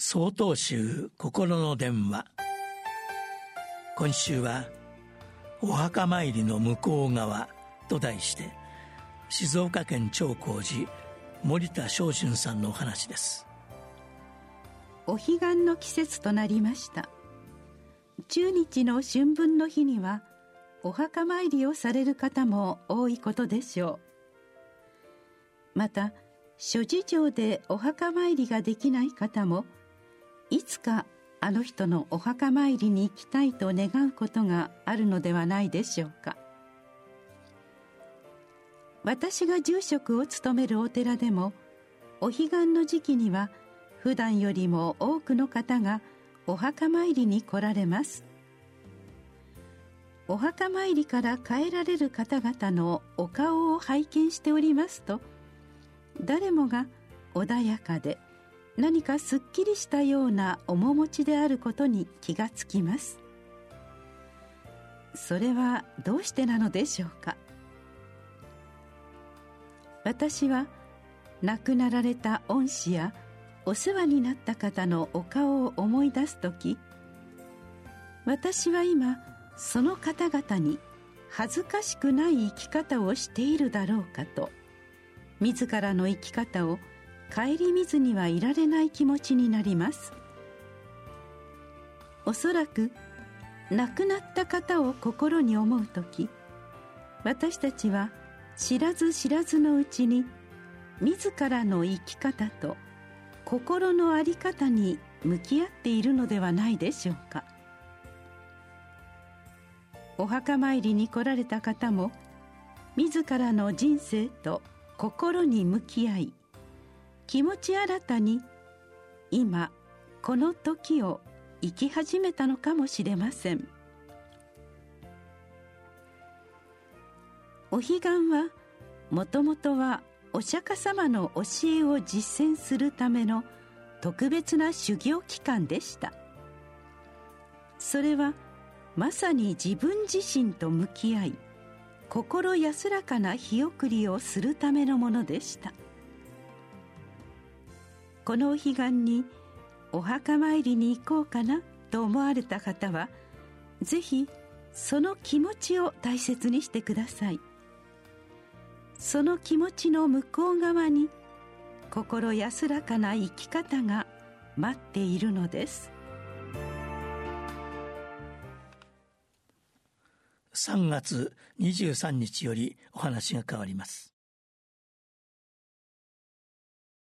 総統集心の電話。今週は「お墓参りの向こう側」と題して静岡県長光寺森田正春さんのお話です。お彼岸の季節となりました。中日の春分の日にはお墓参りをされる方も多いことでしょう。また諸事情でお墓参りができない方もいつかあの人のお墓参りに行きたいと願うことがあるのではないでしょうか。私が住職を務めるお寺でもお彼岸の時期には普段よりも多くの方がお墓参りに来られます。お墓参りから帰られる方々のお顔を拝見しておりますと誰もが穏やかで何かすっきりしたような面持ちであることに気がつきます。それはどうしてなのでしょうか？私は亡くなられた恩師やお世話になった方のお顔を思い出す時私は今その方々に恥ずかしくない生き方をしているだろうかと自らの生き方を顧みずにはいられない気持ちになります。おそらく亡くなった方を心に思う時私たちは知らず知らずのうちに自らの生き方と心の在り方に向き合っているのではないでしょうか。お墓参りに来られた方も自らの人生と心に向き合い気持ち新たに今この時を生き始めたのかもしれません。お彼岸はもともとはお釈迦様の教えを実践するための特別な修行期間でした。それはまさに自分自身と向き合い心安らかな日送りをするためのものでした。このお彼岸にお墓参りに行こうかなと思われた方はぜひその気持ちを大切にしてください。その気持ちの向こう側に心安らかな生き方が待っているのです。3月23日よりお話が変わります。